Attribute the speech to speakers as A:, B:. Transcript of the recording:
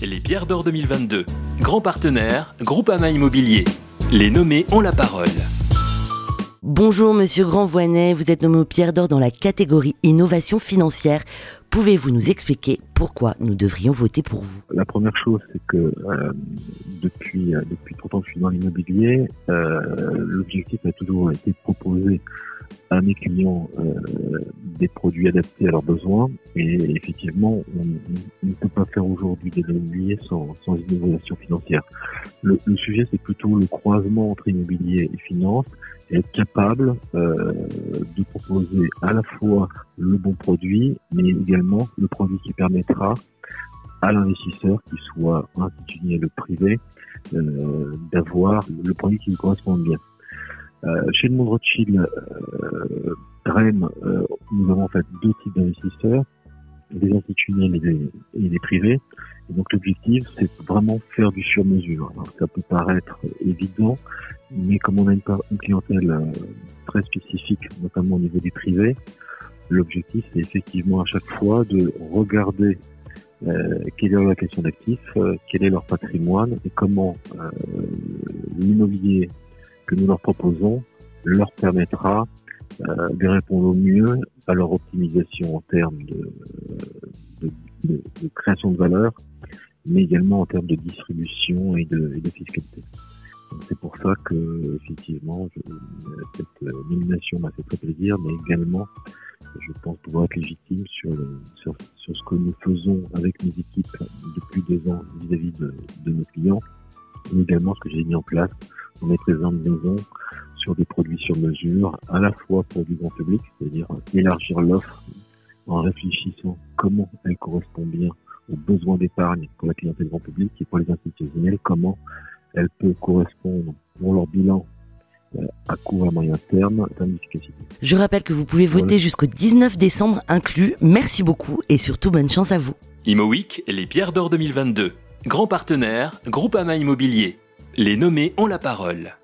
A: Les pierres d'or 2022. Grand partenaire, Groupama Immobilier. Les nommés ont la parole.
B: Bonjour Monsieur Grandvoinet, vous êtes nommé aux pierres d'or dans la catégorie innovation financière. Pouvez-vous nous expliquer pourquoi nous devrions voter pour vous?
C: La première chose, c'est que euh, depuis, euh, depuis 30 ans que je suis dans l'immobilier, euh, l'objectif a toujours été de proposer à mes clients des produits adaptés à leurs besoins. Et effectivement, on, ne peut pas faire aujourd'hui de l'immobilier sans, sans innovation financière. Le, le sujet, c'est plutôt le croisement entre immobilier et finance et être capable euh, de proposer à la fois le bon produit, mais également le produit qui permettra à l'investisseur, qu'il soit institutionnel ou privé, euh, d'avoir le produit qui lui correspond bien. Euh, chez le monde Rothschild, euh, euh, nous avons en fait deux types d'investisseurs, des institutionnels et des, et privés. Et donc l'objectif, c'est vraiment faire du sur-mesure. Ça peut paraître évident, mais comme on a une, une clientèle euh, très spécifique, notamment au niveau des privés, l'objectif, c'est effectivement à chaque fois de regarder euh, quelle est leur question d'actifs, euh, quel est leur patrimoine et comment euh, l'immobilier que nous leur proposons leur permettra euh, de répondre au mieux à leur optimisation en termes de, de, de, de création de valeur, mais également en termes de distribution et de, et de fiscalité. C'est pour ça que effectivement je, cette nomination m'a fait très plaisir, mais également je pense pouvoir être légitime sur, sur, ce que nous faisons avec mes équipes depuis deux ans vis-à-vis -vis de, de, nos clients, mais également ce que j'ai mis en place. Dans mes présentes maisons sur des produits sur mesure, à la fois pour du grand public, c'est-à-dire élargir l'offre en réfléchissant comment elle correspond bien aux besoins d'épargne pour la clientèle grand public et pour les institutionnels, comment elle peut correspondre pour leur bilan à court et moyen terme
B: Je rappelle que vous pouvez voter jusqu'au 19 décembre inclus. Merci beaucoup et surtout bonne chance à vous.
A: ImoWeek, les pierres d'or 2022. Grand partenaire, Groupama Immobilier. Les nommés ont la parole.